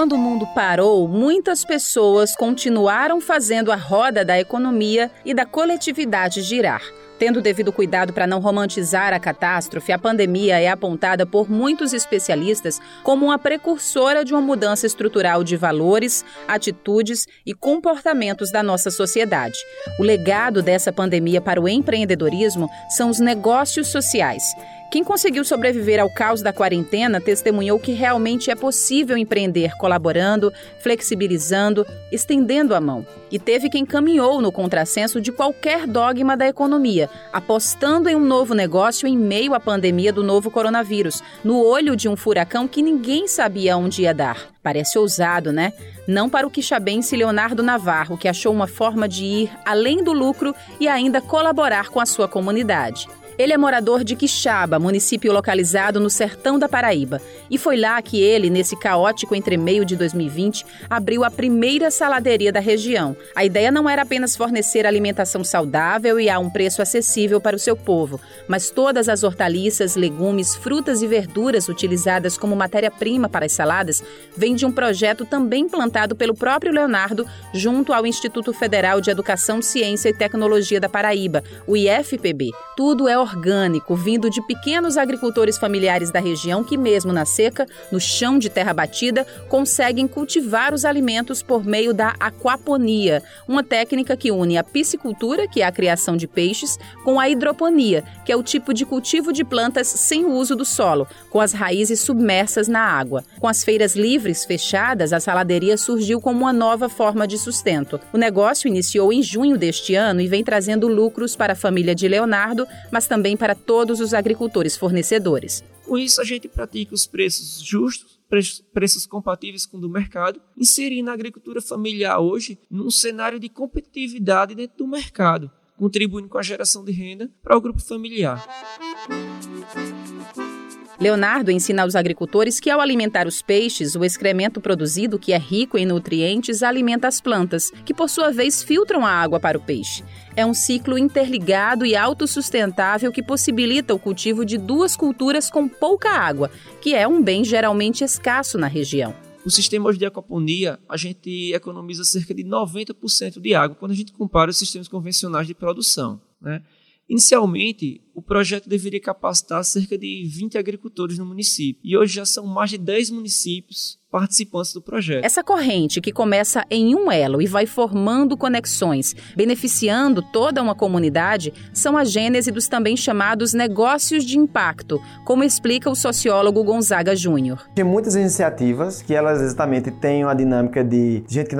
Quando o mundo parou, muitas pessoas continuaram fazendo a roda da economia e da coletividade girar. Tendo devido cuidado para não romantizar a catástrofe, a pandemia é apontada por muitos especialistas como uma precursora de uma mudança estrutural de valores, atitudes e comportamentos da nossa sociedade. O legado dessa pandemia para o empreendedorismo são os negócios sociais. Quem conseguiu sobreviver ao caos da quarentena testemunhou que realmente é possível empreender colaborando, flexibilizando, estendendo a mão. E teve quem caminhou no contrassenso de qualquer dogma da economia, apostando em um novo negócio em meio à pandemia do novo coronavírus, no olho de um furacão que ninguém sabia onde ia dar. Parece ousado, né? Não para o quixabense Leonardo Navarro, que achou uma forma de ir além do lucro e ainda colaborar com a sua comunidade. Ele é morador de Quixaba, município localizado no sertão da Paraíba. E foi lá que ele, nesse caótico entremeio de 2020, abriu a primeira saladeria da região. A ideia não era apenas fornecer alimentação saudável e a um preço acessível para o seu povo, mas todas as hortaliças, legumes, frutas e verduras utilizadas como matéria-prima para as saladas vêm de um projeto também plantado pelo próprio Leonardo junto ao Instituto Federal de Educação, Ciência e Tecnologia da Paraíba, o IFPB. Tudo é orgânico, vindo de pequenos agricultores familiares da região que, mesmo na seca, no chão de terra batida, conseguem cultivar os alimentos por meio da aquaponia, uma técnica que une a piscicultura, que é a criação de peixes, com a hidroponia, que é o tipo de cultivo de plantas sem o uso do solo, com as raízes submersas na água. Com as feiras livres fechadas, a saladeria surgiu como uma nova forma de sustento. O negócio iniciou em junho deste ano e vem trazendo lucros para a família de Leonardo, mas também também para todos os agricultores fornecedores. Com isso, a gente pratica os preços justos, preços compatíveis com o do mercado, inserindo a agricultura familiar hoje num cenário de competitividade dentro do mercado, contribuindo com a geração de renda para o grupo familiar. Leonardo ensina aos agricultores que, ao alimentar os peixes, o excremento produzido, que é rico em nutrientes, alimenta as plantas, que por sua vez filtram a água para o peixe. É um ciclo interligado e autossustentável que possibilita o cultivo de duas culturas com pouca água, que é um bem geralmente escasso na região. No sistema de aquaponia, a gente economiza cerca de 90% de água quando a gente compara os sistemas convencionais de produção. Né? Inicialmente, o projeto deveria capacitar cerca de 20 agricultores no município, e hoje já são mais de 10 municípios participantes do projeto. Essa corrente que começa em um elo e vai formando conexões, beneficiando toda uma comunidade, são a gênese dos também chamados negócios de impacto, como explica o sociólogo Gonzaga Júnior. Tem muitas iniciativas que elas exatamente têm uma dinâmica de gente que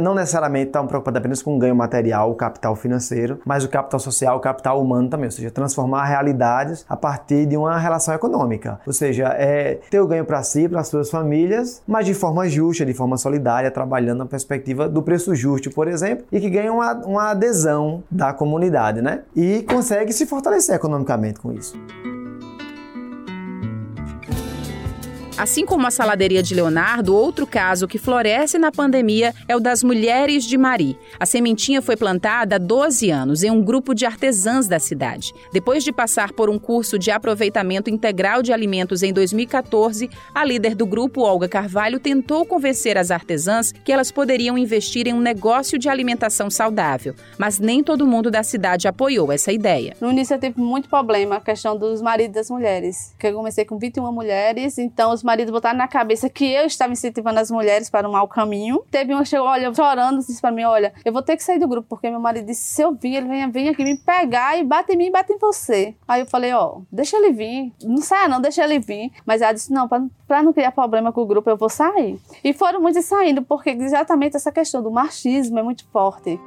não necessariamente está preocupada apenas com o ganho material, o capital financeiro, mas o capital social, o capital humano também, ou seja, transformar realidades a partir de uma relação econômica. Ou seja, é ter o ganho para si, para as suas famílias, mas de forma justa, de forma solidária, trabalhando na perspectiva do preço justo, por exemplo, e que ganha uma, uma adesão da comunidade, né? E consegue se fortalecer economicamente com isso. Assim como a saladeria de Leonardo, outro caso que floresce na pandemia é o das Mulheres de Mari. A sementinha foi plantada há 12 anos em um grupo de artesãs da cidade. Depois de passar por um curso de aproveitamento integral de alimentos em 2014, a líder do grupo, Olga Carvalho, tentou convencer as artesãs que elas poderiam investir em um negócio de alimentação saudável. Mas nem todo mundo da cidade apoiou essa ideia. No início eu tive muito problema a questão dos maridos das mulheres, que eu comecei com 21 mulheres, então os maridos botaram na cabeça que eu estava incentivando as mulheres para um mau caminho. Teve uma que chegou, olha, chorando, disse para mim, olha, eu vou ter que sair do grupo, porque meu marido disse, se eu vir, ele vem, vem aqui me pegar e bate em mim e bate em você. Aí eu falei, ó, deixa ele vir. Não saia não, deixa ele vir. Mas ela disse, não, para não criar problema com o grupo, eu vou sair. E foram muitos saindo, porque exatamente essa questão do machismo é muito forte.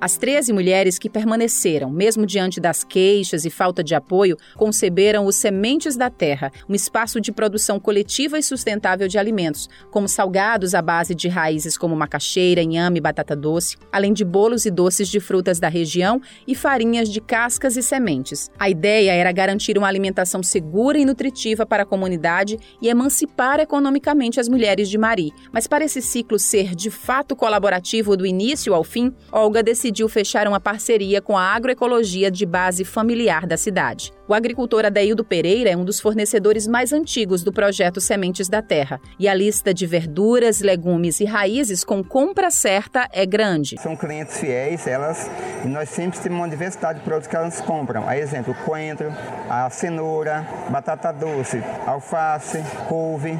As 13 mulheres que permaneceram, mesmo diante das queixas e falta de apoio, conceberam os Sementes da Terra, um espaço de produção coletiva e sustentável de alimentos, como salgados à base de raízes como macaxeira, inhame e batata doce, além de bolos e doces de frutas da região e farinhas de cascas e sementes. A ideia era garantir uma alimentação segura e nutritiva para a comunidade e emancipar economicamente as mulheres de Mari. Mas para esse ciclo ser de fato colaborativo do início ao fim, Olga decidiu decidiu fechar uma parceria com a agroecologia de base familiar da cidade. O agricultor Adeildo Pereira é um dos fornecedores mais antigos do projeto Sementes da Terra. E a lista de verduras, legumes e raízes com compra certa é grande. São clientes fiéis, elas, e nós sempre temos uma diversidade de produtos que elas compram. A exemplo, coentro, a cenoura, batata doce, alface, couve.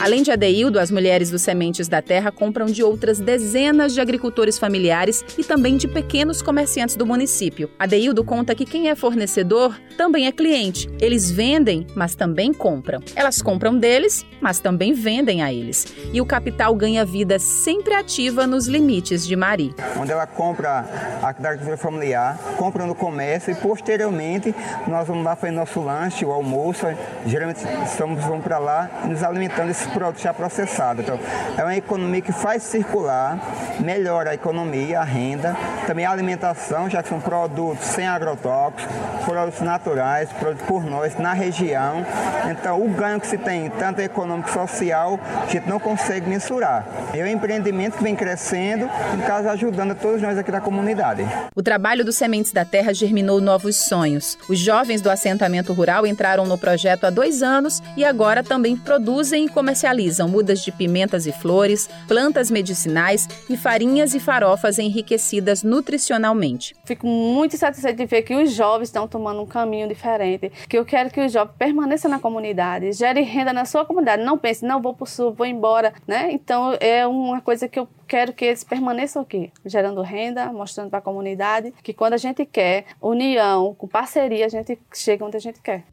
Além de Adeildo, as mulheres dos Sementes da Terra compram de outras dezenas de agricultores familiares e também de pequenos comerciantes do município. Adeildo conta que quem é fornecedor também é cliente. Eles vendem, mas também compram. Elas compram deles, mas também vendem a eles. E o capital ganha vida sempre ativa nos limites de Mari. Onde ela compra a agricultura familiar, compra no comércio e posteriormente nós vamos lá fazer nosso lanche, o almoço. Geralmente estamos vamos para lá e nos alimentando produtos já processados. Então, é uma economia que faz circular, melhora a economia, a renda, também a alimentação, já que são produtos sem agrotóxicos, produtos naturais, produtos por nós, na região. Então, o ganho que se tem, tanto econômico e social, a gente não consegue mensurar. É um empreendimento que vem crescendo no caso, ajudando a todos nós aqui da comunidade. O trabalho dos Sementes da Terra germinou novos sonhos. Os jovens do assentamento rural entraram no projeto há dois anos e agora também produzem e comercializam comercializam mudas de pimentas e flores, plantas medicinais e farinhas e farofas enriquecidas nutricionalmente. Fico muito satisfeita de ver que os jovens estão tomando um caminho diferente, que eu quero que os jovens permaneçam na comunidade, gere renda na sua comunidade, não pense, não vou para o sul, vou embora, né? Então é uma coisa que eu quero que eles permaneçam aqui, gerando renda, mostrando para a comunidade que quando a gente quer união, com parceria, a gente chega onde a gente quer.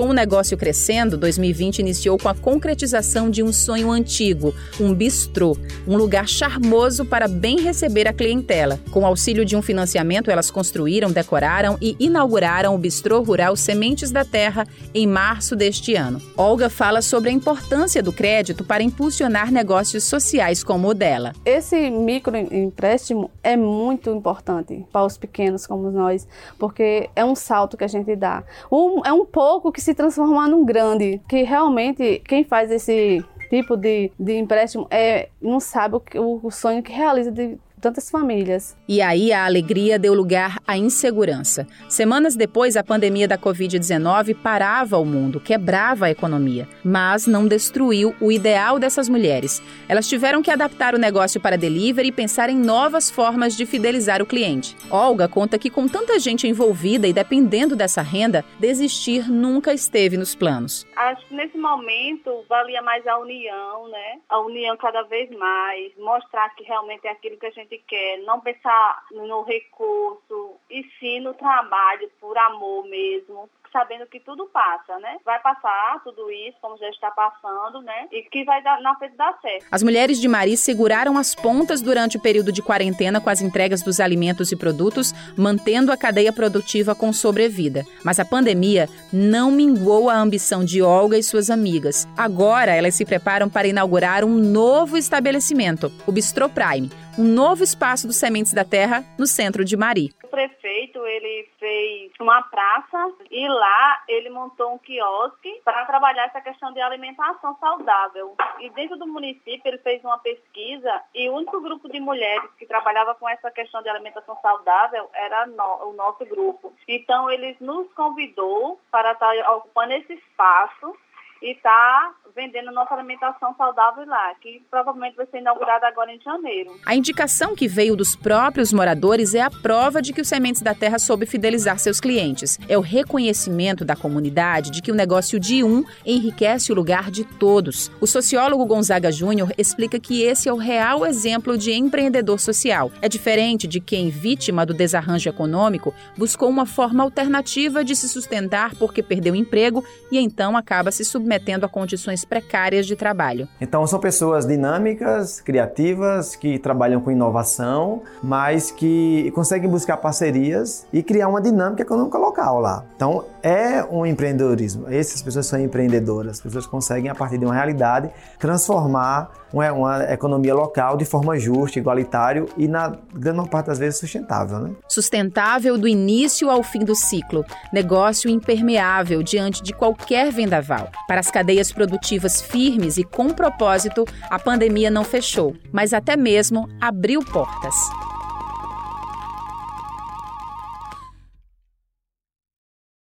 Com o negócio crescendo, 2020 iniciou com a concretização de um sonho antigo, um bistrô, um lugar charmoso para bem receber a clientela. Com auxílio de um financiamento, elas construíram, decoraram e inauguraram o Bistrô Rural Sementes da Terra em março deste ano. Olga fala sobre a importância do crédito para impulsionar negócios sociais como o dela. Esse microempréstimo é muito importante para os pequenos como nós, porque é um salto que a gente dá. Um, é um pouco que se se transformar num grande, que realmente quem faz esse tipo de, de empréstimo é, não sabe o, o sonho que realiza de tantas famílias. E aí a alegria deu lugar à insegurança. Semanas depois, a pandemia da Covid-19 parava o mundo, quebrava a economia, mas não destruiu o ideal dessas mulheres. Elas tiveram que adaptar o negócio para delivery e pensar em novas formas de fidelizar o cliente. Olga conta que com tanta gente envolvida e dependendo dessa renda, desistir nunca esteve nos planos. Acho que nesse momento valia mais a união, né? A união cada vez mais, mostrar que realmente é aquilo que a gente gente quer, não pensar no recurso, e sim no trabalho por amor mesmo, sabendo que tudo passa, né? Vai passar tudo isso, como já está passando, né? E que vai dar, na frente dar certo. As mulheres de Mari seguraram as pontas durante o período de quarentena com as entregas dos alimentos e produtos, mantendo a cadeia produtiva com sobrevida. Mas a pandemia não minguou a ambição de Olga e suas amigas. Agora elas se preparam para inaugurar um novo estabelecimento, o Bistrô Prime, um novo espaço dos Sementes da Terra no centro de Mari. O prefeito ele fez uma praça e lá ele montou um quiosque para trabalhar essa questão de alimentação saudável. E dentro do município ele fez uma pesquisa e o único grupo de mulheres que trabalhava com essa questão de alimentação saudável era no, o nosso grupo. Então ele nos convidou para estar ocupando esse espaço e está vendendo nossa alimentação saudável lá, que provavelmente vai ser inaugurada agora em janeiro. A indicação que veio dos próprios moradores é a prova de que o Sementes da Terra soube fidelizar seus clientes. É o reconhecimento da comunidade de que o negócio de um enriquece o lugar de todos. O sociólogo Gonzaga Júnior explica que esse é o real exemplo de empreendedor social. É diferente de quem, vítima do desarranjo econômico, buscou uma forma alternativa de se sustentar porque perdeu emprego e então acaba se submetendo submetendo a condições precárias de trabalho. Então, são pessoas dinâmicas, criativas, que trabalham com inovação, mas que conseguem buscar parcerias e criar uma dinâmica econômica local lá. Então, é um empreendedorismo. Essas pessoas são empreendedoras. As pessoas conseguem, a partir de uma realidade, transformar uma, uma economia local de forma justa, igualitária e, na grande parte das vezes, sustentável. Né? Sustentável do início ao fim do ciclo. Negócio impermeável diante de qualquer vendaval. Para As cadeias produtivas firmes e com propósito, a pandemia não fechou, mas até mesmo abriu portas.